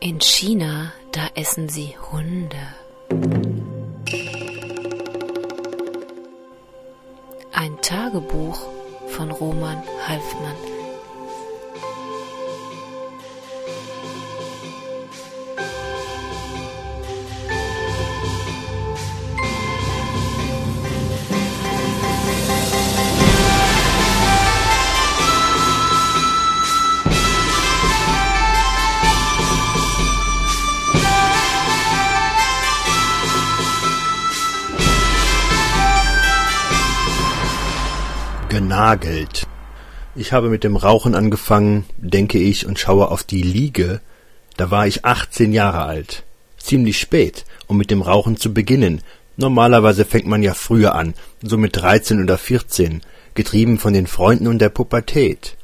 In China, da essen sie Hunde. Ein Tagebuch von Roman Halfmann. Genagelt. Ich habe mit dem Rauchen angefangen, denke ich, und schaue auf die Liege. Da war ich 18 Jahre alt. Ziemlich spät, um mit dem Rauchen zu beginnen. Normalerweise fängt man ja früher an, so mit 13 oder 14, getrieben von den Freunden und der Pubertät.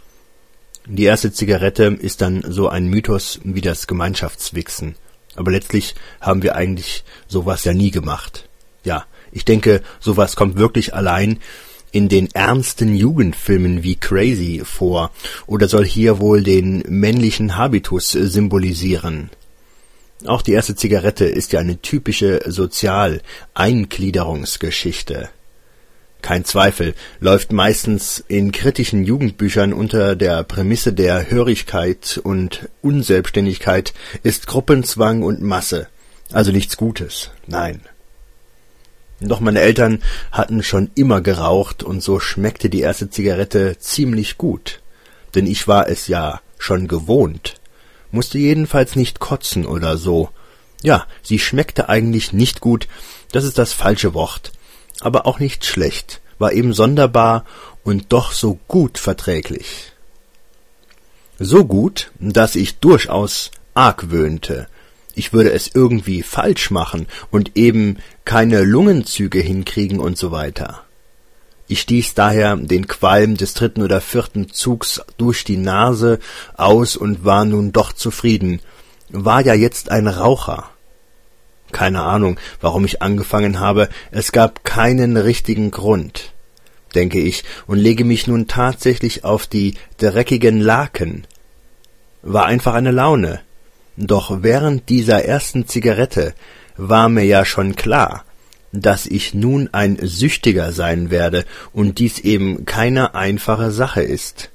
Die erste Zigarette ist dann so ein Mythos wie das Gemeinschaftswichsen. Aber letztlich haben wir eigentlich sowas ja nie gemacht. Ja, ich denke, sowas kommt wirklich allein in den ernsten Jugendfilmen wie Crazy vor oder soll hier wohl den männlichen Habitus symbolisieren. Auch die erste Zigarette ist ja eine typische Sozial-Eingliederungsgeschichte. Kein Zweifel, läuft meistens in kritischen Jugendbüchern unter der Prämisse der Hörigkeit und Unselbstständigkeit ist Gruppenzwang und Masse, also nichts Gutes, nein. Doch meine Eltern hatten schon immer geraucht und so schmeckte die erste Zigarette ziemlich gut. Denn ich war es ja schon gewohnt. Musste jedenfalls nicht kotzen oder so. Ja, sie schmeckte eigentlich nicht gut, das ist das falsche Wort. Aber auch nicht schlecht, war eben sonderbar und doch so gut verträglich. So gut, dass ich durchaus argwöhnte, ich würde es irgendwie falsch machen und eben keine Lungenzüge hinkriegen und so weiter. Ich stieß daher den Qualm des dritten oder vierten Zugs durch die Nase aus und war nun doch zufrieden, war ja jetzt ein Raucher. Keine Ahnung, warum ich angefangen habe, es gab keinen richtigen Grund, denke ich, und lege mich nun tatsächlich auf die dreckigen Laken. War einfach eine Laune, doch während dieser ersten Zigarette war mir ja schon klar, dass ich nun ein Süchtiger sein werde und dies eben keine einfache Sache ist.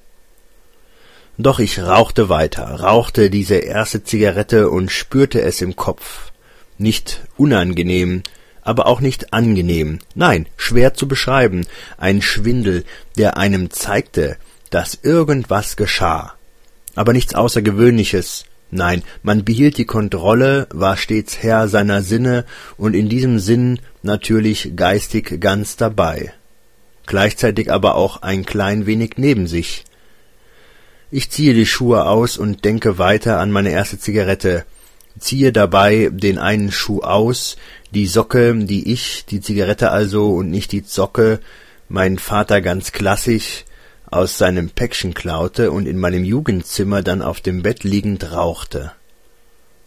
Doch ich rauchte weiter, rauchte diese erste Zigarette und spürte es im Kopf. Nicht unangenehm, aber auch nicht angenehm, nein, schwer zu beschreiben, ein Schwindel, der einem zeigte, dass irgendwas geschah, aber nichts Außergewöhnliches, Nein, man behielt die Kontrolle, war stets Herr seiner Sinne und in diesem Sinn natürlich geistig ganz dabei, gleichzeitig aber auch ein klein wenig neben sich. Ich ziehe die Schuhe aus und denke weiter an meine erste Zigarette, ziehe dabei den einen Schuh aus, die Socke, die ich, die Zigarette also und nicht die Zocke, mein Vater ganz klassisch, aus seinem Päckchen klaute und in meinem Jugendzimmer dann auf dem Bett liegend rauchte.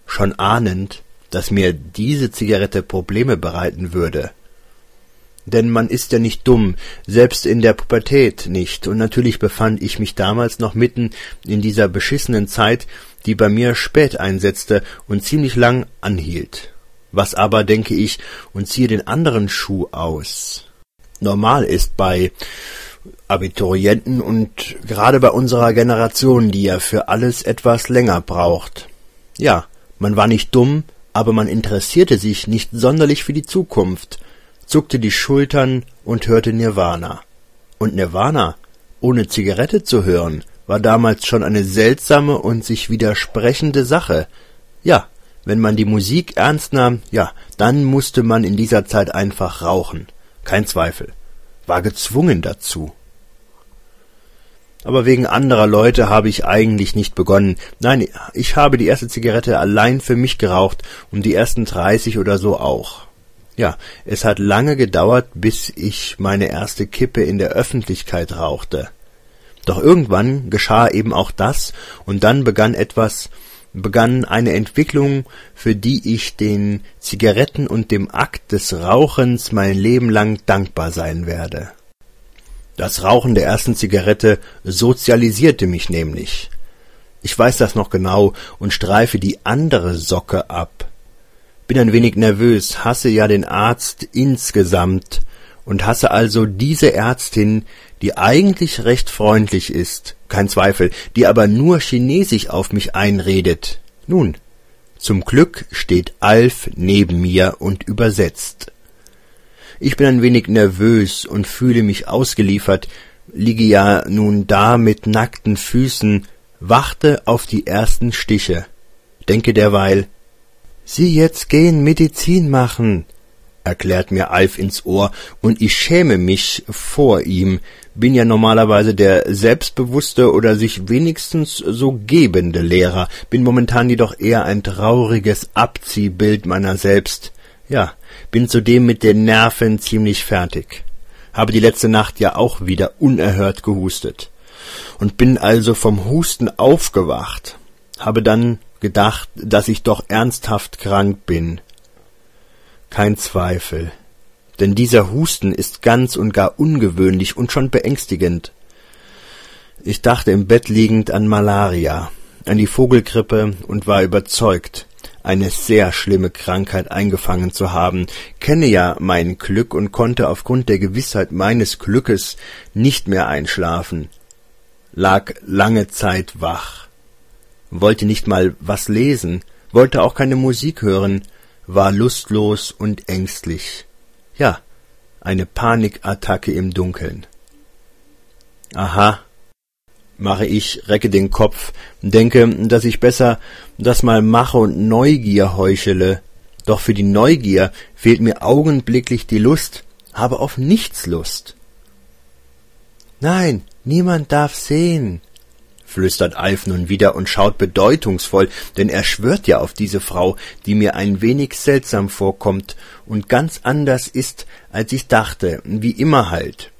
Schon ahnend, dass mir diese Zigarette Probleme bereiten würde. Denn man ist ja nicht dumm, selbst in der Pubertät nicht, und natürlich befand ich mich damals noch mitten in dieser beschissenen Zeit, die bei mir spät einsetzte und ziemlich lang anhielt. Was aber, denke ich, und ziehe den anderen Schuh aus. Normal ist bei Abiturienten und gerade bei unserer Generation, die ja für alles etwas länger braucht. Ja, man war nicht dumm, aber man interessierte sich nicht sonderlich für die Zukunft, zuckte die Schultern und hörte Nirvana. Und Nirvana, ohne Zigarette zu hören, war damals schon eine seltsame und sich widersprechende Sache. Ja, wenn man die Musik ernst nahm, ja, dann musste man in dieser Zeit einfach rauchen. Kein Zweifel. War gezwungen dazu aber wegen anderer Leute habe ich eigentlich nicht begonnen. Nein, ich habe die erste Zigarette allein für mich geraucht und die ersten dreißig oder so auch. Ja, es hat lange gedauert, bis ich meine erste Kippe in der Öffentlichkeit rauchte. Doch irgendwann geschah eben auch das, und dann begann etwas, begann eine Entwicklung, für die ich den Zigaretten und dem Akt des Rauchens mein Leben lang dankbar sein werde. Das Rauchen der ersten Zigarette sozialisierte mich nämlich. Ich weiß das noch genau und streife die andere Socke ab. Bin ein wenig nervös, hasse ja den Arzt insgesamt und hasse also diese Ärztin, die eigentlich recht freundlich ist, kein Zweifel, die aber nur Chinesisch auf mich einredet. Nun, zum Glück steht Alf neben mir und übersetzt. Ich bin ein wenig nervös und fühle mich ausgeliefert, liege ja nun da mit nackten Füßen, warte auf die ersten Stiche, denke derweil, Sie jetzt gehen Medizin machen, erklärt mir Alf ins Ohr, und ich schäme mich vor ihm, bin ja normalerweise der selbstbewusste oder sich wenigstens so gebende Lehrer, bin momentan jedoch eher ein trauriges Abziehbild meiner selbst. Ja, bin zudem mit den Nerven ziemlich fertig. Habe die letzte Nacht ja auch wieder unerhört gehustet. Und bin also vom Husten aufgewacht. Habe dann gedacht, dass ich doch ernsthaft krank bin. Kein Zweifel. Denn dieser Husten ist ganz und gar ungewöhnlich und schon beängstigend. Ich dachte im Bett liegend an Malaria, an die Vogelgrippe und war überzeugt, eine sehr schlimme Krankheit eingefangen zu haben, kenne ja mein Glück und konnte aufgrund der Gewissheit meines Glückes nicht mehr einschlafen, lag lange Zeit wach, wollte nicht mal was lesen, wollte auch keine Musik hören, war lustlos und ängstlich. Ja, eine Panikattacke im Dunkeln. Aha, mache ich, recke den Kopf, denke, dass ich besser das mal mache und Neugier heuchele. Doch für die Neugier fehlt mir augenblicklich die Lust, habe auf nichts Lust. Nein, niemand darf sehen, flüstert Alf nun wieder und schaut bedeutungsvoll, denn er schwört ja auf diese Frau, die mir ein wenig seltsam vorkommt und ganz anders ist, als ich dachte, wie immer halt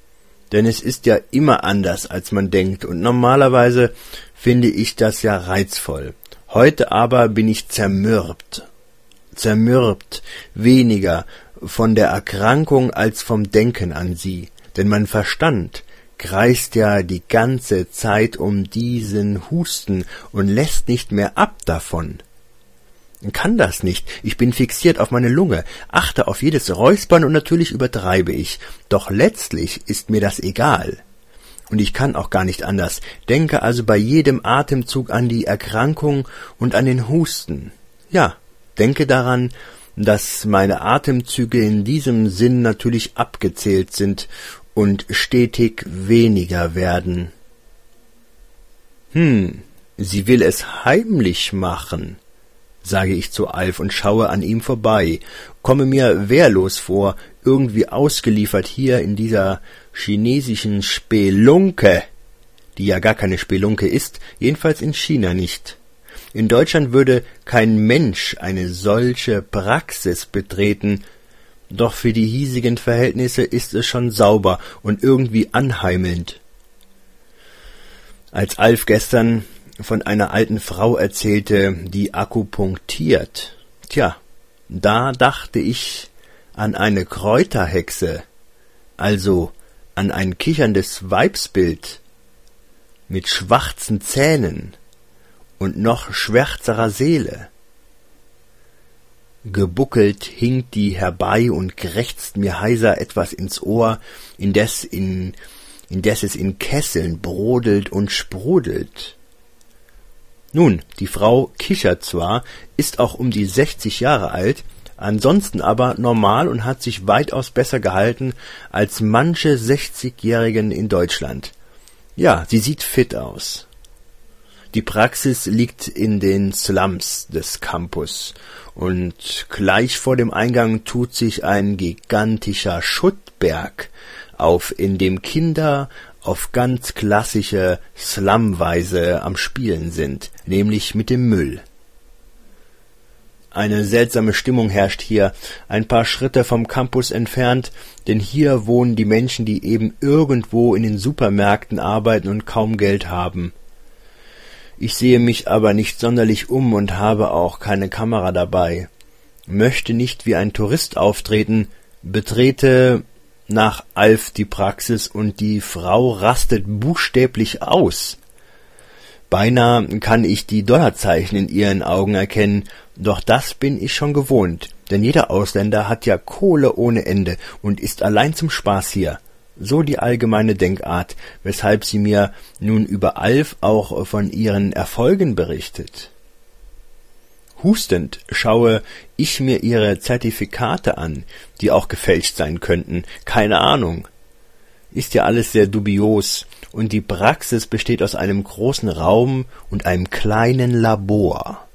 denn es ist ja immer anders, als man denkt, und normalerweise finde ich das ja reizvoll. Heute aber bin ich zermürbt. Zermürbt weniger von der Erkrankung als vom Denken an sie, denn mein Verstand kreist ja die ganze Zeit um diesen Husten und lässt nicht mehr ab davon kann das nicht. Ich bin fixiert auf meine Lunge, achte auf jedes Räuspern und natürlich übertreibe ich. Doch letztlich ist mir das egal. Und ich kann auch gar nicht anders, denke also bei jedem Atemzug an die Erkrankung und an den Husten. Ja, denke daran, dass meine Atemzüge in diesem Sinn natürlich abgezählt sind und stetig weniger werden. Hm, sie will es heimlich machen sage ich zu Alf und schaue an ihm vorbei, komme mir wehrlos vor, irgendwie ausgeliefert hier in dieser chinesischen Spelunke, die ja gar keine Spelunke ist, jedenfalls in China nicht. In Deutschland würde kein Mensch eine solche Praxis betreten, doch für die hiesigen Verhältnisse ist es schon sauber und irgendwie anheimelnd. Als Alf gestern von einer alten Frau erzählte, die akupunktiert. Tja, da dachte ich an eine Kräuterhexe, also an ein kicherndes Weibsbild mit schwarzen Zähnen und noch schwärzerer Seele. Gebuckelt hinkt die herbei und krächzt mir heiser etwas ins Ohr, indes in, indes es in Kesseln brodelt und sprudelt. Nun, die Frau kichert zwar, ist auch um die sechzig Jahre alt, ansonsten aber normal und hat sich weitaus besser gehalten als manche Sechzigjährigen in Deutschland. Ja, sie sieht fit aus. Die Praxis liegt in den Slums des Campus und gleich vor dem Eingang tut sich ein gigantischer Schuttberg auf, in dem Kinder auf ganz klassische Slumweise am Spielen sind, nämlich mit dem Müll. Eine seltsame Stimmung herrscht hier, ein paar Schritte vom Campus entfernt, denn hier wohnen die Menschen, die eben irgendwo in den Supermärkten arbeiten und kaum Geld haben. Ich sehe mich aber nicht sonderlich um und habe auch keine Kamera dabei, möchte nicht wie ein Tourist auftreten, betrete nach Alf die Praxis und die Frau rastet buchstäblich aus. Beinahe kann ich die Dollarzeichen in ihren Augen erkennen, doch das bin ich schon gewohnt, denn jeder Ausländer hat ja Kohle ohne Ende und ist allein zum Spaß hier. So die allgemeine Denkart, weshalb sie mir nun über Alf auch von ihren Erfolgen berichtet. Hustend schaue ich mir ihre Zertifikate an, die auch gefälscht sein könnten, keine Ahnung. Ist ja alles sehr dubios, und die Praxis besteht aus einem großen Raum und einem kleinen Labor.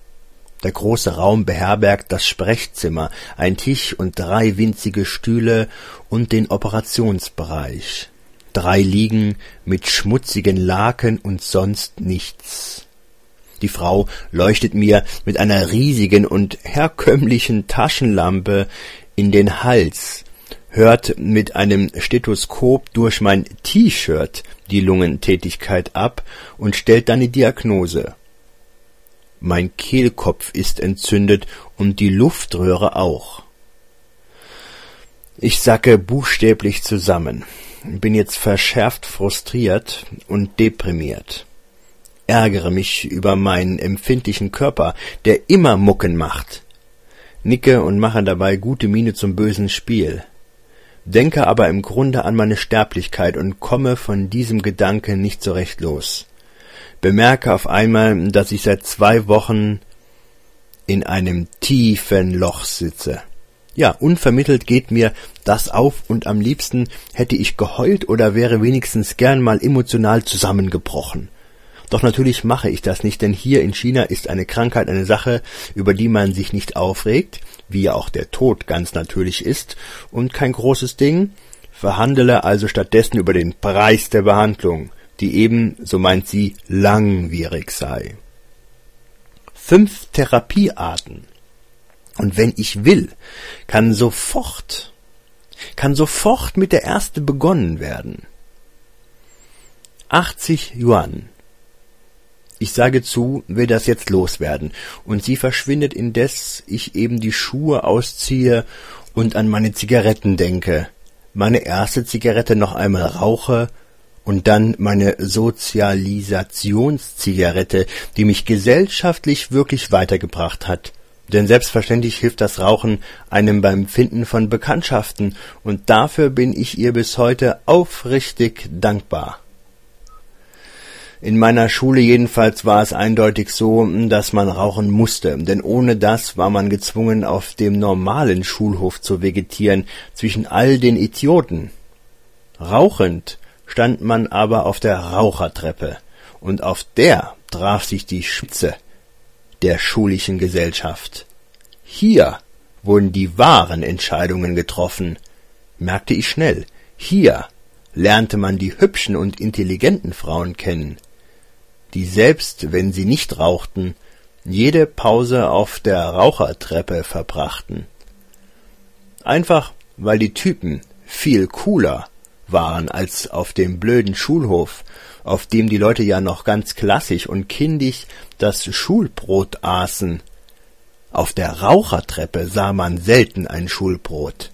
Der große Raum beherbergt das Sprechzimmer, ein Tisch und drei winzige Stühle und den Operationsbereich. Drei liegen mit schmutzigen Laken und sonst nichts. Die Frau leuchtet mir mit einer riesigen und herkömmlichen Taschenlampe in den Hals, hört mit einem Stethoskop durch mein T-Shirt die Lungentätigkeit ab und stellt dann die Diagnose. Mein Kehlkopf ist entzündet und die Luftröhre auch. Ich sacke buchstäblich zusammen, bin jetzt verschärft frustriert und deprimiert ärgere mich über meinen empfindlichen Körper, der immer Mucken macht. Nicke und mache dabei gute Miene zum bösen Spiel. Denke aber im Grunde an meine Sterblichkeit und komme von diesem Gedanken nicht so recht los. Bemerke auf einmal, dass ich seit zwei Wochen in einem tiefen Loch sitze. Ja, unvermittelt geht mir das auf und am liebsten hätte ich geheult oder wäre wenigstens gern mal emotional zusammengebrochen. Doch natürlich mache ich das nicht, denn hier in China ist eine Krankheit eine Sache, über die man sich nicht aufregt, wie ja auch der Tod ganz natürlich ist, und kein großes Ding, verhandele also stattdessen über den Preis der Behandlung, die eben, so meint sie, langwierig sei. Fünf Therapiearten. Und wenn ich will, kann sofort, kann sofort mit der erste begonnen werden. 80 Yuan ich sage zu, will das jetzt loswerden, und sie verschwindet indes ich eben die Schuhe ausziehe und an meine Zigaretten denke, meine erste Zigarette noch einmal rauche und dann meine Sozialisationszigarette, die mich gesellschaftlich wirklich weitergebracht hat. Denn selbstverständlich hilft das Rauchen einem beim Finden von Bekanntschaften, und dafür bin ich ihr bis heute aufrichtig dankbar. In meiner Schule jedenfalls war es eindeutig so, dass man rauchen musste, denn ohne das war man gezwungen, auf dem normalen Schulhof zu vegetieren zwischen all den Idioten. Rauchend stand man aber auf der Rauchertreppe, und auf der traf sich die Spitze der schulischen Gesellschaft. Hier wurden die wahren Entscheidungen getroffen, merkte ich schnell. Hier lernte man die hübschen und intelligenten Frauen kennen die selbst wenn sie nicht rauchten, jede Pause auf der Rauchertreppe verbrachten. Einfach weil die Typen viel cooler waren als auf dem blöden Schulhof, auf dem die Leute ja noch ganz klassisch und kindisch das Schulbrot aßen. Auf der Rauchertreppe sah man selten ein Schulbrot.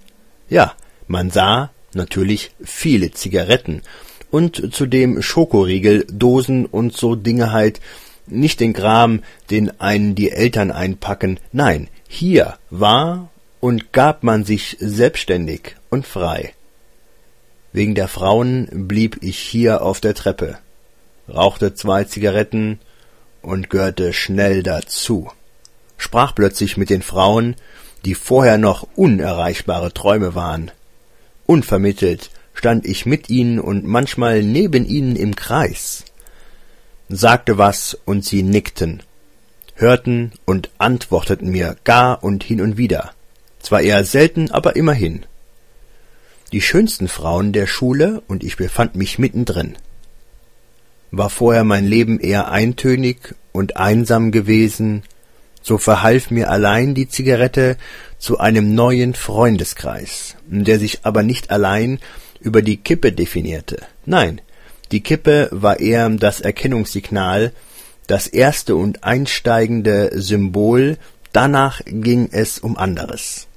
Ja, man sah natürlich viele Zigaretten und zudem Schokoriegel, Dosen und so Dinge halt, nicht den Kram, den einen die Eltern einpacken, nein, hier war und gab man sich selbstständig und frei. Wegen der Frauen blieb ich hier auf der Treppe, rauchte zwei Zigaretten und gehörte schnell dazu, sprach plötzlich mit den Frauen, die vorher noch unerreichbare Träume waren. Unvermittelt stand ich mit ihnen und manchmal neben ihnen im Kreis, sagte was und sie nickten, hörten und antworteten mir gar und hin und wieder, zwar eher selten, aber immerhin. Die schönsten Frauen der Schule und ich befand mich mittendrin. War vorher mein Leben eher eintönig und einsam gewesen, so verhalf mir allein die Zigarette zu einem neuen Freundeskreis, der sich aber nicht allein über die Kippe definierte. Nein, die Kippe war eher das Erkennungssignal, das erste und einsteigende Symbol, danach ging es um anderes.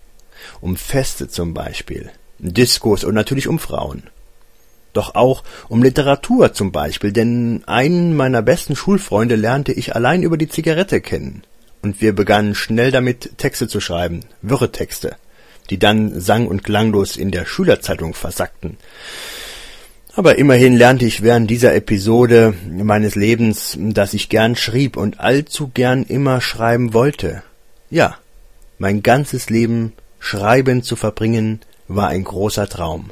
Um Feste zum Beispiel. Diskos und natürlich um Frauen. Doch auch um Literatur zum Beispiel, denn einen meiner besten Schulfreunde lernte ich allein über die Zigarette kennen. Und wir begannen schnell damit, Texte zu schreiben, Wirretexte, die dann sang- und klanglos in der Schülerzeitung versackten. Aber immerhin lernte ich während dieser Episode meines Lebens, dass ich gern schrieb und allzu gern immer schreiben wollte. Ja, mein ganzes Leben schreibend zu verbringen, war ein großer Traum.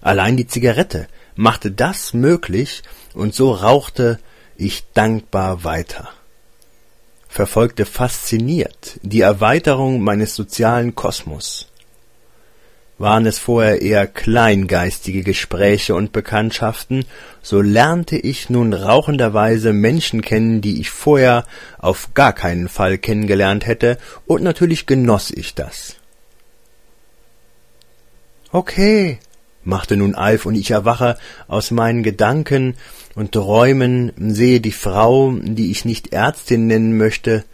Allein die Zigarette machte das möglich, und so rauchte ich dankbar weiter, verfolgte fasziniert die Erweiterung meines sozialen Kosmos. Waren es vorher eher kleingeistige Gespräche und Bekanntschaften, so lernte ich nun rauchenderweise Menschen kennen, die ich vorher auf gar keinen Fall kennengelernt hätte, und natürlich genoss ich das. Okay, machte nun Alf, und ich erwache aus meinen Gedanken und Träumen, sehe die Frau, die ich nicht Ärztin nennen möchte,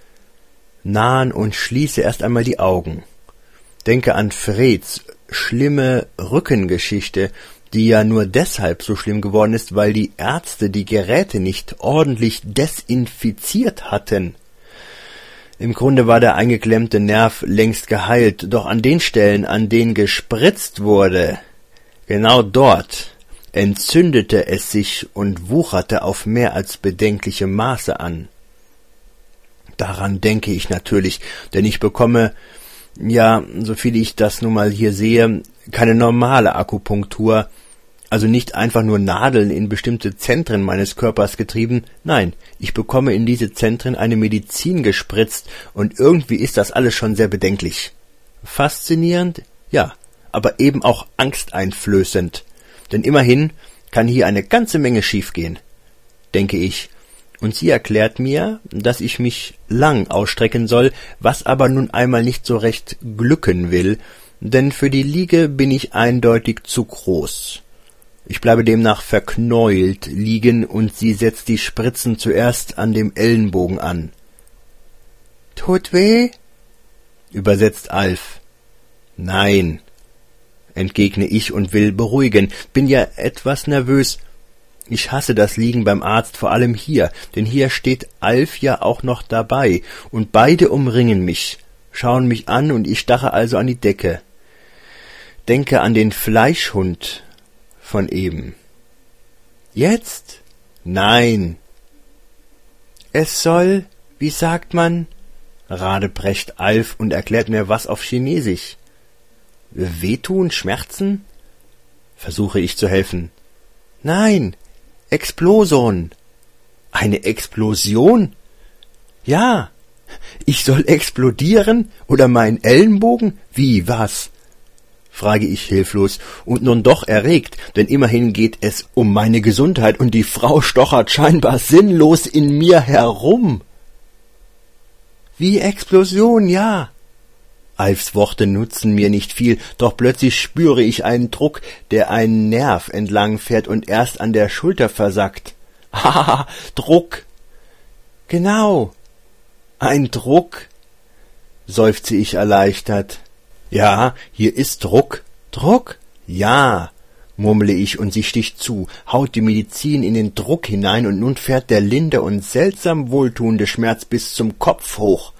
nahen und schließe erst einmal die Augen. Denke an Freds schlimme Rückengeschichte, die ja nur deshalb so schlimm geworden ist, weil die Ärzte die Geräte nicht ordentlich desinfiziert hatten. Im Grunde war der eingeklemmte Nerv längst geheilt, doch an den Stellen, an denen gespritzt wurde, genau dort entzündete es sich und wucherte auf mehr als bedenkliche Maße an. Daran denke ich natürlich, denn ich bekomme ja, so viel ich das nun mal hier sehe, keine normale Akupunktur, also nicht einfach nur Nadeln in bestimmte Zentren meines Körpers getrieben, nein, ich bekomme in diese Zentren eine Medizin gespritzt, und irgendwie ist das alles schon sehr bedenklich. Faszinierend, ja, aber eben auch angsteinflößend, denn immerhin kann hier eine ganze Menge schiefgehen, denke ich, und sie erklärt mir, dass ich mich lang ausstrecken soll, was aber nun einmal nicht so recht glücken will, denn für die Liege bin ich eindeutig zu groß. Ich bleibe demnach verknäult liegen und sie setzt die Spritzen zuerst an dem Ellenbogen an. Tut weh? übersetzt Alf. Nein, entgegne ich und will beruhigen, bin ja etwas nervös, ich hasse das Liegen beim Arzt vor allem hier, denn hier steht Alf ja auch noch dabei, und beide umringen mich, schauen mich an, und ich stache also an die Decke. Denke an den Fleischhund von eben. Jetzt? Nein. Es soll, wie sagt man? radebrecht Alf und erklärt mir was auf Chinesisch. Wehtun, Schmerzen? Versuche ich zu helfen. Nein, Explosion. Eine Explosion? Ja. Ich soll explodieren? Oder mein Ellenbogen? Wie, was? frage ich hilflos und nun doch erregt, denn immerhin geht es um meine Gesundheit und die Frau stochert scheinbar sinnlos in mir herum. Wie Explosion, ja. Alfs Worte nutzen mir nicht viel, doch plötzlich spüre ich einen Druck, der einen Nerv entlang fährt und erst an der Schulter versackt. Haha, Druck. Genau. Ein Druck, seufze ich erleichtert. Ja, hier ist Druck. Druck? Ja, murmle ich und sie sticht zu, haut die Medizin in den Druck hinein und nun fährt der linde und seltsam wohltuende Schmerz bis zum Kopf hoch.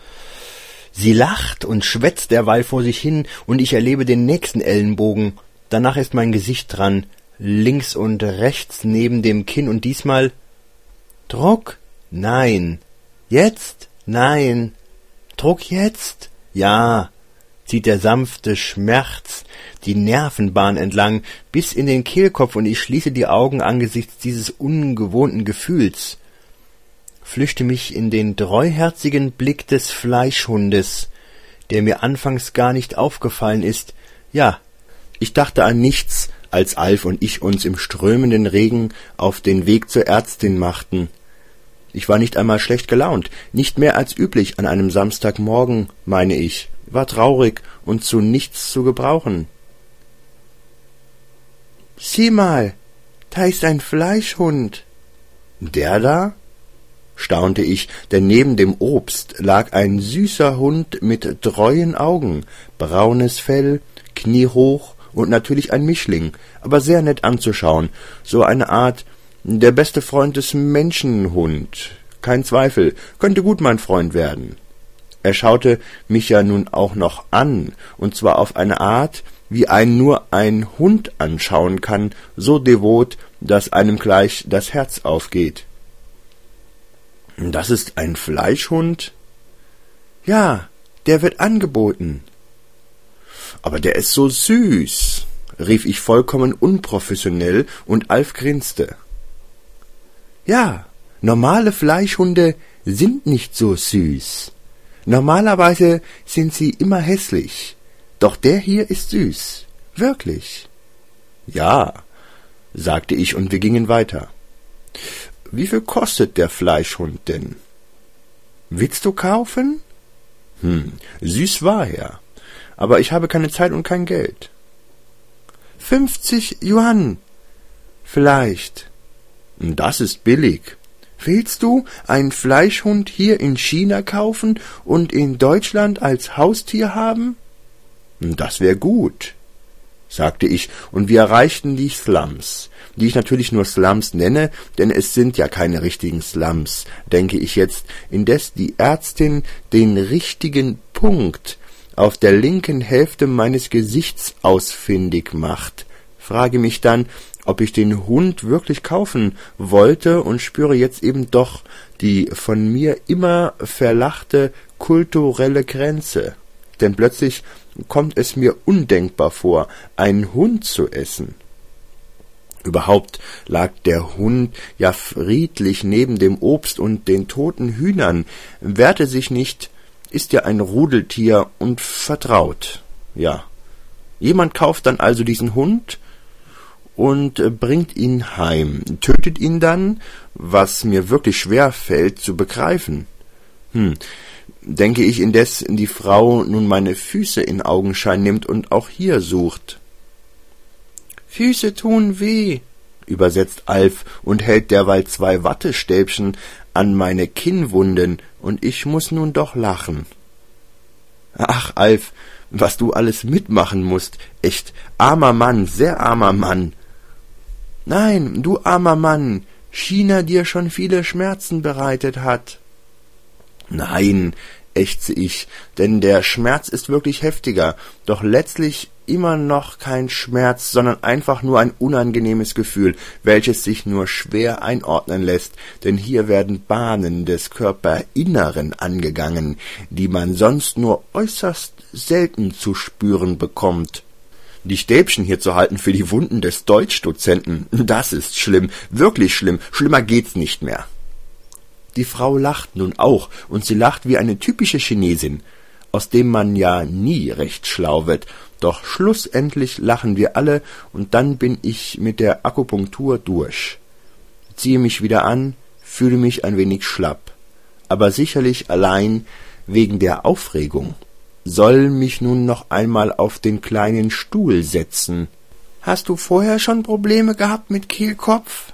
Sie lacht und schwätzt derweil vor sich hin, und ich erlebe den nächsten Ellenbogen. Danach ist mein Gesicht dran, links und rechts neben dem Kinn, und diesmal Druck? Nein. Jetzt? Nein. Druck jetzt? Ja. Zieht der sanfte Schmerz die Nervenbahn entlang bis in den Kehlkopf und ich schließe die Augen angesichts dieses ungewohnten Gefühls flüchte mich in den treuherzigen Blick des Fleischhundes, der mir anfangs gar nicht aufgefallen ist. Ja, ich dachte an nichts, als Alf und ich uns im strömenden Regen auf den Weg zur Ärztin machten. Ich war nicht einmal schlecht gelaunt, nicht mehr als üblich an einem Samstagmorgen, meine ich, war traurig und zu nichts zu gebrauchen. Sieh mal, da ist ein Fleischhund. Der da? Staunte ich, denn neben dem Obst lag ein süßer Hund mit treuen Augen, braunes Fell, kniehoch und natürlich ein Mischling, aber sehr nett anzuschauen, so eine Art der beste Freund des Menschenhund. Kein Zweifel, könnte gut mein Freund werden. Er schaute mich ja nun auch noch an, und zwar auf eine Art, wie ein nur ein Hund anschauen kann, so devot, dass einem gleich das Herz aufgeht. Das ist ein Fleischhund? Ja, der wird angeboten. Aber der ist so süß, rief ich vollkommen unprofessionell, und Alf grinste. Ja, normale Fleischhunde sind nicht so süß. Normalerweise sind sie immer hässlich, doch der hier ist süß, wirklich. Ja, sagte ich, und wir gingen weiter. Wie viel kostet der Fleischhund denn? Willst du kaufen? Hm, süß war er, aber ich habe keine Zeit und kein Geld. Fünfzig Yuan. Vielleicht. Das ist billig. Willst du einen Fleischhund hier in China kaufen und in Deutschland als Haustier haben? Das wär gut, sagte ich, und wir erreichten die Slums, die ich natürlich nur Slums nenne, denn es sind ja keine richtigen Slums, denke ich jetzt, indes die Ärztin den richtigen Punkt auf der linken Hälfte meines Gesichts ausfindig macht, frage mich dann, ob ich den Hund wirklich kaufen wollte und spüre jetzt eben doch die von mir immer verlachte kulturelle Grenze. Denn plötzlich kommt es mir undenkbar vor, einen Hund zu essen. Überhaupt lag der Hund ja friedlich neben dem Obst und den toten Hühnern, wehrte sich nicht, ist ja ein Rudeltier und vertraut. Ja. Jemand kauft dann also diesen Hund, und bringt ihn heim, tötet ihn dann, was mir wirklich schwer fällt zu begreifen. Hm, denke ich indes die Frau nun meine Füße in Augenschein nimmt und auch hier sucht. Füße tun weh, übersetzt Alf und hält derweil zwei Wattestäbchen an meine Kinnwunden, und ich muss nun doch lachen. Ach, Alf, was du alles mitmachen musst, echt armer Mann, sehr armer Mann, Nein, du armer Mann, China dir schon viele Schmerzen bereitet hat. Nein, ächze ich, denn der Schmerz ist wirklich heftiger, doch letztlich immer noch kein Schmerz, sondern einfach nur ein unangenehmes Gefühl, welches sich nur schwer einordnen lässt, denn hier werden Bahnen des Körperinneren angegangen, die man sonst nur äußerst selten zu spüren bekommt. Die Stäbchen hier zu halten für die Wunden des Deutschdozenten, das ist schlimm, wirklich schlimm, schlimmer geht's nicht mehr. Die Frau lacht nun auch, und sie lacht wie eine typische Chinesin, aus dem man ja nie recht schlau wird, doch schlussendlich lachen wir alle, und dann bin ich mit der Akupunktur durch. Ziehe mich wieder an, fühle mich ein wenig schlapp, aber sicherlich allein wegen der Aufregung soll mich nun noch einmal auf den kleinen Stuhl setzen. Hast du vorher schon Probleme gehabt mit Kehlkopf?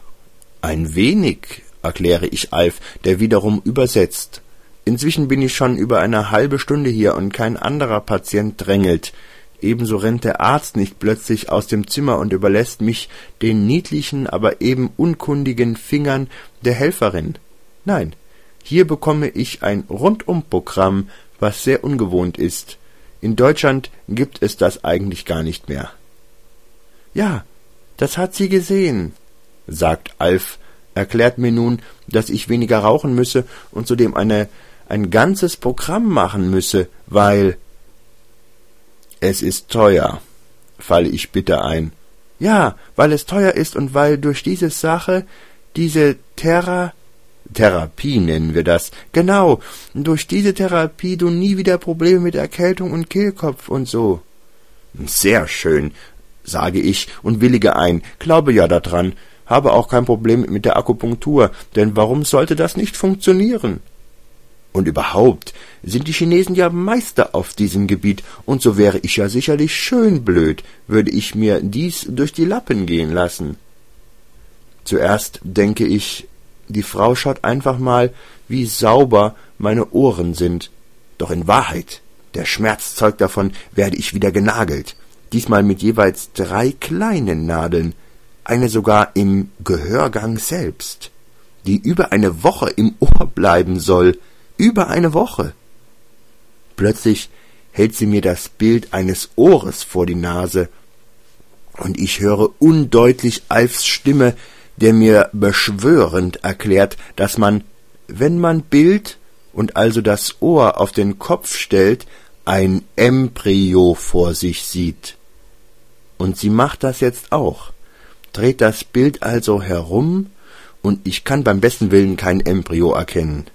Ein wenig, erkläre ich Alf, der wiederum übersetzt. Inzwischen bin ich schon über eine halbe Stunde hier und kein anderer Patient drängelt. Ebenso rennt der Arzt nicht plötzlich aus dem Zimmer und überlässt mich den niedlichen, aber eben unkundigen Fingern der Helferin. Nein, hier bekomme ich ein Rundumprogramm was sehr ungewohnt ist. In Deutschland gibt es das eigentlich gar nicht mehr. Ja, das hat sie gesehen, sagt Alf, erklärt mir nun, dass ich weniger rauchen müsse und zudem eine, ein ganzes Programm machen müsse, weil es ist teuer, falle ich bitter ein. Ja, weil es teuer ist und weil durch diese Sache diese Terra Therapie nennen wir das. Genau. Durch diese Therapie du nie wieder Probleme mit Erkältung und Kehlkopf und so. Sehr schön, sage ich und willige ein, glaube ja daran, habe auch kein Problem mit der Akupunktur, denn warum sollte das nicht funktionieren? Und überhaupt sind die Chinesen ja Meister auf diesem Gebiet, und so wäre ich ja sicherlich schön blöd, würde ich mir dies durch die Lappen gehen lassen. Zuerst denke ich, die Frau schaut einfach mal, wie sauber meine Ohren sind. Doch in Wahrheit, der Schmerz zeugt davon, werde ich wieder genagelt. diesmal mit jeweils drei kleinen Nadeln, eine sogar im Gehörgang selbst, die über eine Woche im Ohr bleiben soll, über eine Woche. Plötzlich hält sie mir das Bild eines Ohres vor die Nase, und ich höre undeutlich Alfs Stimme, der mir beschwörend erklärt, dass man, wenn man Bild und also das Ohr auf den Kopf stellt, ein Embryo vor sich sieht. Und sie macht das jetzt auch, dreht das Bild also herum, und ich kann beim besten Willen kein Embryo erkennen.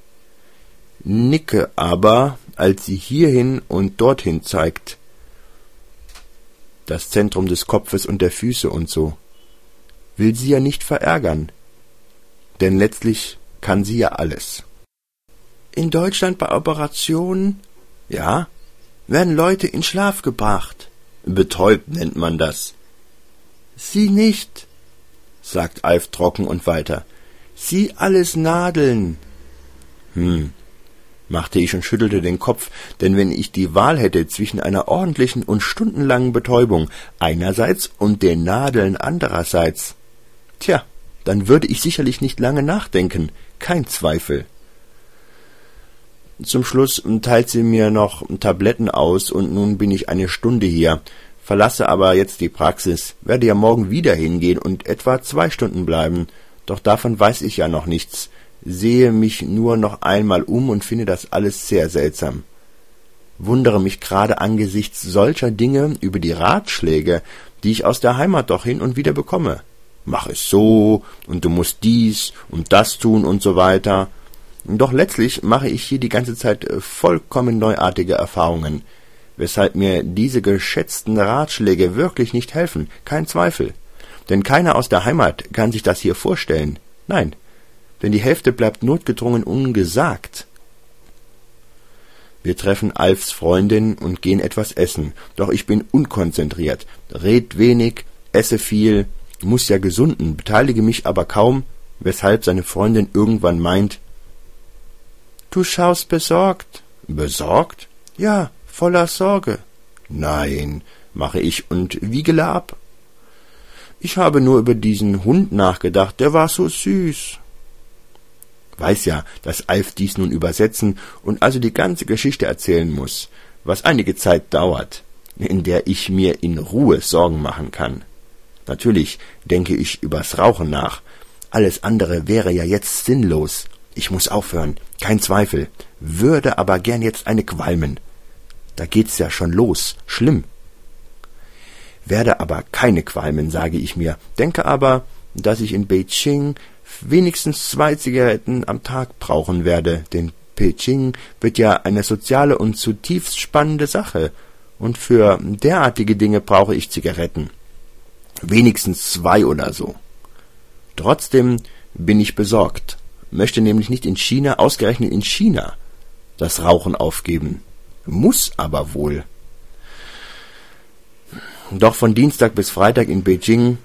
Nicke aber, als sie hierhin und dorthin zeigt, das Zentrum des Kopfes und der Füße und so, will sie ja nicht verärgern, denn letztlich kann sie ja alles. In Deutschland bei Operationen, ja, werden Leute in Schlaf gebracht. Betäubt nennt man das. Sie nicht, sagt Alf trocken und weiter. Sie alles Nadeln. Hm, machte ich und schüttelte den Kopf, denn wenn ich die Wahl hätte zwischen einer ordentlichen und stundenlangen Betäubung einerseits und den Nadeln andererseits, tja, dann würde ich sicherlich nicht lange nachdenken, kein Zweifel. Zum Schluss teilt sie mir noch Tabletten aus und nun bin ich eine Stunde hier, verlasse aber jetzt die Praxis, werde ja morgen wieder hingehen und etwa zwei Stunden bleiben, doch davon weiß ich ja noch nichts, sehe mich nur noch einmal um und finde das alles sehr seltsam. Wundere mich gerade angesichts solcher Dinge über die Ratschläge, die ich aus der Heimat doch hin und wieder bekomme. Mach es so, und du musst dies und das tun und so weiter. Doch letztlich mache ich hier die ganze Zeit äh, vollkommen neuartige Erfahrungen, weshalb mir diese geschätzten Ratschläge wirklich nicht helfen, kein Zweifel. Denn keiner aus der Heimat kann sich das hier vorstellen. Nein, denn die Hälfte bleibt notgedrungen ungesagt. Wir treffen Alfs Freundin und gehen etwas essen, doch ich bin unkonzentriert, red wenig, esse viel, muss ja gesunden, beteilige mich aber kaum, weshalb seine Freundin irgendwann meint, Du schaust besorgt. Besorgt? Ja, voller Sorge. Nein, mache ich und wiegele ab. Ich habe nur über diesen Hund nachgedacht, der war so süß weiß ja, dass Alf dies nun übersetzen und also die ganze Geschichte erzählen muss, was einige Zeit dauert, in der ich mir in Ruhe Sorgen machen kann. Natürlich denke ich übers Rauchen nach. Alles andere wäre ja jetzt sinnlos. Ich muss aufhören, kein Zweifel, würde aber gern jetzt eine qualmen. Da geht's ja schon los, schlimm. Werde aber keine qualmen, sage ich mir, denke aber, dass ich in Beijing wenigstens zwei Zigaretten am Tag brauchen werde, denn Peking wird ja eine soziale und zutiefst spannende Sache, und für derartige Dinge brauche ich Zigaretten. Wenigstens zwei oder so. Trotzdem bin ich besorgt, möchte nämlich nicht in China, ausgerechnet in China, das Rauchen aufgeben. Muss aber wohl. Doch von Dienstag bis Freitag in Beijing,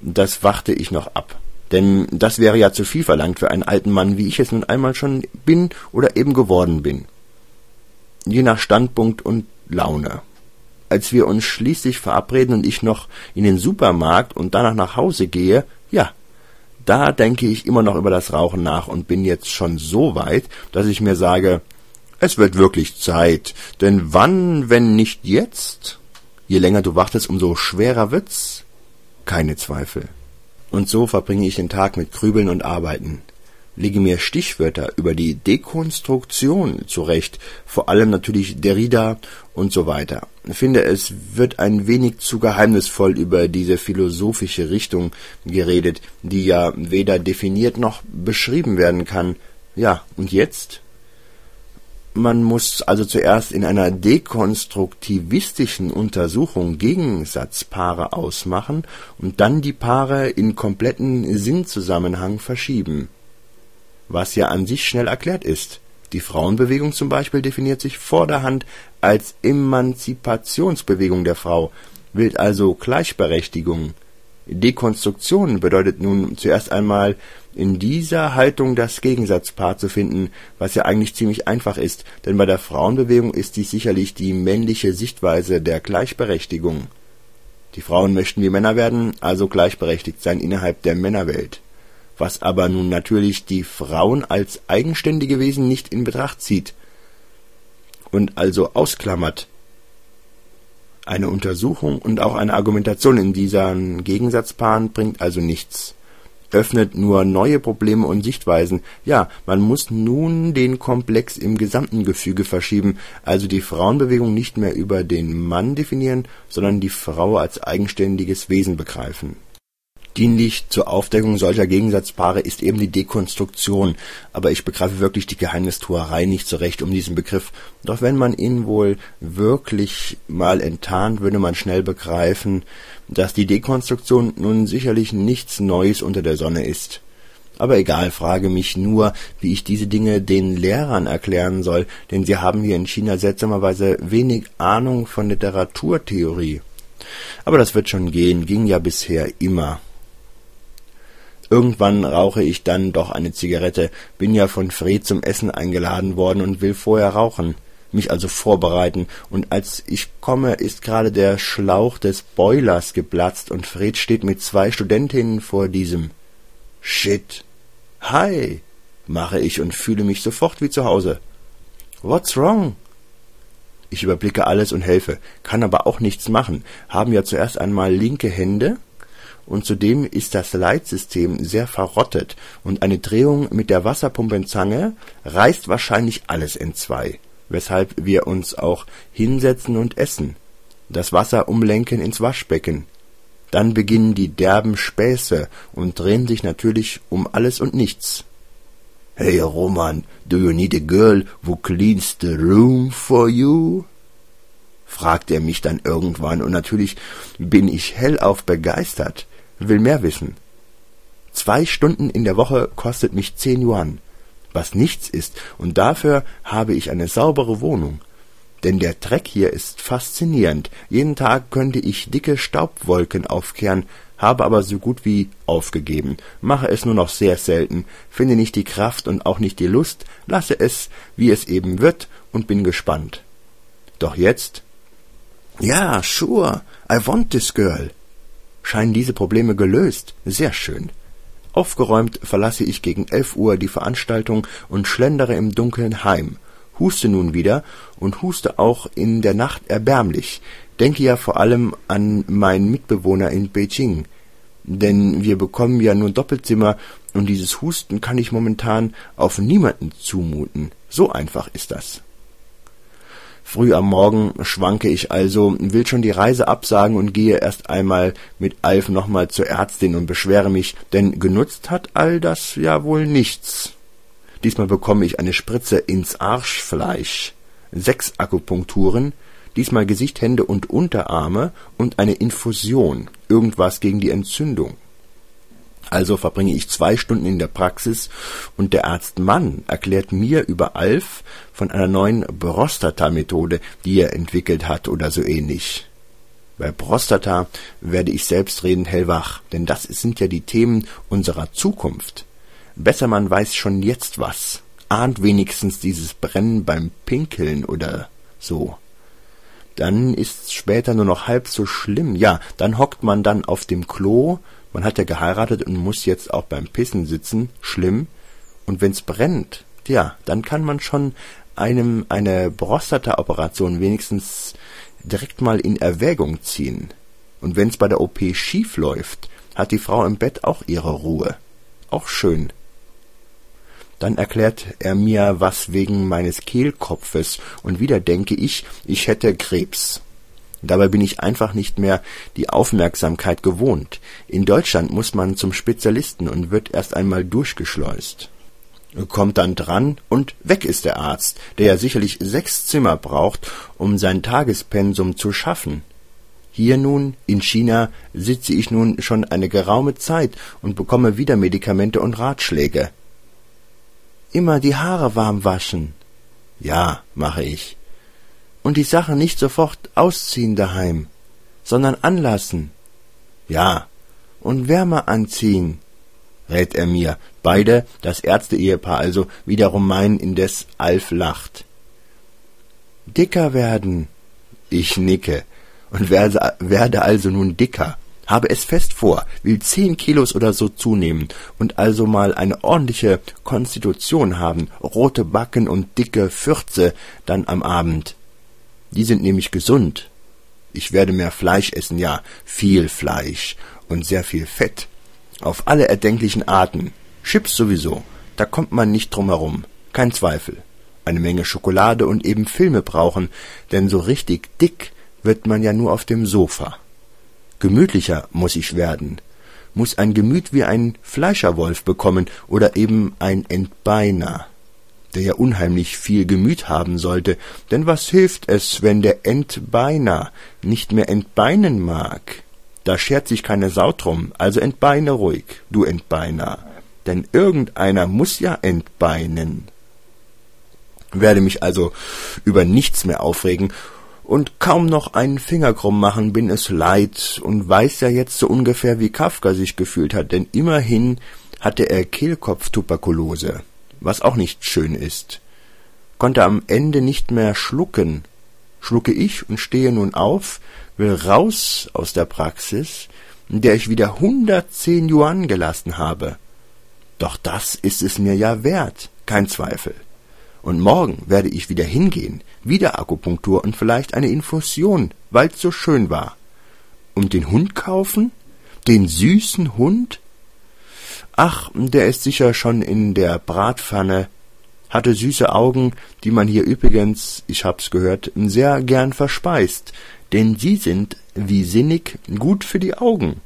das warte ich noch ab. Denn das wäre ja zu viel verlangt für einen alten Mann, wie ich es nun einmal schon bin oder eben geworden bin. Je nach Standpunkt und Laune. Als wir uns schließlich verabreden und ich noch in den Supermarkt und danach nach Hause gehe, ja, da denke ich immer noch über das Rauchen nach und bin jetzt schon so weit, dass ich mir sage, es wird wirklich Zeit, denn wann, wenn nicht jetzt? Je länger du wartest, umso schwerer wird's. Keine Zweifel. Und so verbringe ich den Tag mit Grübeln und Arbeiten, lege mir Stichwörter über die Dekonstruktion zurecht, vor allem natürlich Derrida und so weiter. Finde, es wird ein wenig zu geheimnisvoll über diese philosophische Richtung geredet, die ja weder definiert noch beschrieben werden kann. Ja, und jetzt? Man muss also zuerst in einer dekonstruktivistischen Untersuchung Gegensatzpaare ausmachen und dann die Paare in kompletten Sinnzusammenhang verschieben. Was ja an sich schnell erklärt ist. Die Frauenbewegung zum Beispiel definiert sich vorderhand als Emanzipationsbewegung der Frau, will also Gleichberechtigung. Dekonstruktion bedeutet nun zuerst einmal in dieser Haltung das Gegensatzpaar zu finden, was ja eigentlich ziemlich einfach ist, denn bei der Frauenbewegung ist dies sicherlich die männliche Sichtweise der Gleichberechtigung. Die Frauen möchten wie Männer werden, also gleichberechtigt sein innerhalb der Männerwelt. Was aber nun natürlich die Frauen als eigenständige Wesen nicht in Betracht zieht und also ausklammert. Eine Untersuchung und auch eine Argumentation in diesen Gegensatzpaaren bringt also nichts öffnet nur neue Probleme und Sichtweisen. Ja, man muss nun den Komplex im gesamten Gefüge verschieben, also die Frauenbewegung nicht mehr über den Mann definieren, sondern die Frau als eigenständiges Wesen begreifen Dienlich zur Aufdeckung solcher Gegensatzpaare ist eben die Dekonstruktion, aber ich begreife wirklich die Geheimnistuerei nicht so recht um diesen Begriff. Doch wenn man ihn wohl wirklich mal enttarnt, würde man schnell begreifen, dass die Dekonstruktion nun sicherlich nichts Neues unter der Sonne ist. Aber egal, frage mich nur, wie ich diese Dinge den Lehrern erklären soll, denn sie haben hier in China seltsamerweise wenig Ahnung von Literaturtheorie. Aber das wird schon gehen, ging ja bisher immer. Irgendwann rauche ich dann doch eine Zigarette, bin ja von Fred zum Essen eingeladen worden und will vorher rauchen, mich also vorbereiten, und als ich komme, ist gerade der Schlauch des Boilers geplatzt und Fred steht mit zwei Studentinnen vor diesem. Shit. Hi, mache ich und fühle mich sofort wie zu Hause. What's wrong? Ich überblicke alles und helfe, kann aber auch nichts machen, haben ja zuerst einmal linke Hände, und zudem ist das Leitsystem sehr verrottet und eine Drehung mit der Wasserpumpenzange reißt wahrscheinlich alles entzwei, weshalb wir uns auch hinsetzen und essen, das Wasser umlenken ins Waschbecken. Dann beginnen die derben Späße und drehen sich natürlich um alles und nichts. Hey Roman, do you need a girl who cleans the room for you? fragt er mich dann irgendwann, und natürlich bin ich hellauf begeistert will mehr wissen. Zwei Stunden in der Woche kostet mich zehn Yuan, was nichts ist, und dafür habe ich eine saubere Wohnung. Denn der Dreck hier ist faszinierend. Jeden Tag könnte ich dicke Staubwolken aufkehren, habe aber so gut wie aufgegeben, mache es nur noch sehr selten, finde nicht die Kraft und auch nicht die Lust, lasse es, wie es eben wird, und bin gespannt. Doch jetzt? Ja, sure, I want this girl scheinen diese Probleme gelöst. Sehr schön. Aufgeräumt verlasse ich gegen elf Uhr die Veranstaltung und schlendere im Dunkeln heim, huste nun wieder und huste auch in der Nacht erbärmlich, denke ja vor allem an meinen Mitbewohner in Beijing, denn wir bekommen ja nur Doppelzimmer und dieses Husten kann ich momentan auf niemanden zumuten. So einfach ist das. Früh am Morgen schwanke ich also, will schon die Reise absagen und gehe erst einmal mit Alf nochmal zur Ärztin und beschwere mich, denn genutzt hat all das ja wohl nichts. Diesmal bekomme ich eine Spritze ins Arschfleisch, sechs Akupunkturen, diesmal Gesicht, Hände und Unterarme und eine Infusion, irgendwas gegen die Entzündung. Also verbringe ich zwei Stunden in der Praxis und der Arzt Mann erklärt mir über Alf von einer neuen Prostata-Methode, die er entwickelt hat oder so ähnlich. Bei Prostata werde ich selbstredend hellwach, denn das sind ja die Themen unserer Zukunft. Besser man weiß schon jetzt was, ahnt wenigstens dieses Brennen beim Pinkeln oder so. Dann ist's später nur noch halb so schlimm. Ja, dann hockt man dann auf dem Klo man hat ja geheiratet und muss jetzt auch beim Pissen sitzen, schlimm. Und wenn's brennt, ja, dann kann man schon einem eine Prostata-Operation wenigstens direkt mal in Erwägung ziehen. Und wenn's bei der OP schief läuft, hat die Frau im Bett auch ihre Ruhe. Auch schön. Dann erklärt er mir was wegen meines Kehlkopfes, und wieder denke ich, ich hätte Krebs. Dabei bin ich einfach nicht mehr die Aufmerksamkeit gewohnt. In Deutschland muss man zum Spezialisten und wird erst einmal durchgeschleust. Kommt dann dran und weg ist der Arzt, der ja sicherlich sechs Zimmer braucht, um sein Tagespensum zu schaffen. Hier nun, in China, sitze ich nun schon eine geraume Zeit und bekomme wieder Medikamente und Ratschläge. Immer die Haare warm waschen. Ja, mache ich und die Sache nicht sofort ausziehen daheim, sondern anlassen. Ja, und Wärme anziehen, rät er mir. Beide, das Ärzte-Ehepaar also, wiederum meinen, indes Alf lacht. Dicker werden. Ich nicke. und werde, werde also nun dicker. Habe es fest vor, will zehn Kilos oder so zunehmen und also mal eine ordentliche Konstitution haben, rote Backen und dicke Fürze dann am Abend. Die sind nämlich gesund. Ich werde mehr Fleisch essen, ja, viel Fleisch und sehr viel Fett. Auf alle erdenklichen Arten. Chips sowieso. Da kommt man nicht drum herum. Kein Zweifel. Eine Menge Schokolade und eben Filme brauchen, denn so richtig dick wird man ja nur auf dem Sofa. Gemütlicher muss ich werden, muss ein Gemüt wie ein Fleischerwolf bekommen oder eben ein Entbeiner, der ja unheimlich viel Gemüt haben sollte, denn was hilft es, wenn der Entbeiner nicht mehr entbeinen mag? Da schert sich keine Sau drum, also entbeine ruhig, du Entbeiner, denn irgendeiner muss ja entbeinen. Werde mich also über nichts mehr aufregen und kaum noch einen Finger krumm machen, bin es leid und weiß ja jetzt so ungefähr, wie Kafka sich gefühlt hat, denn immerhin hatte er Kehlkopftuberkulose, was auch nicht schön ist. Konnte am Ende nicht mehr schlucken. Schlucke ich und stehe nun auf, will raus aus der Praxis, in der ich wieder hundertzehn Yuan gelassen habe. Doch das ist es mir ja wert, kein Zweifel. Und morgen werde ich wieder hingehen, wieder Akupunktur und vielleicht eine Infusion, weil's so schön war. Und den Hund kaufen? Den süßen Hund? Ach, der ist sicher schon in der Bratpfanne, hatte süße Augen, die man hier übrigens, ich hab's gehört, sehr gern verspeist, denn sie sind, wie sinnig, gut für die Augen.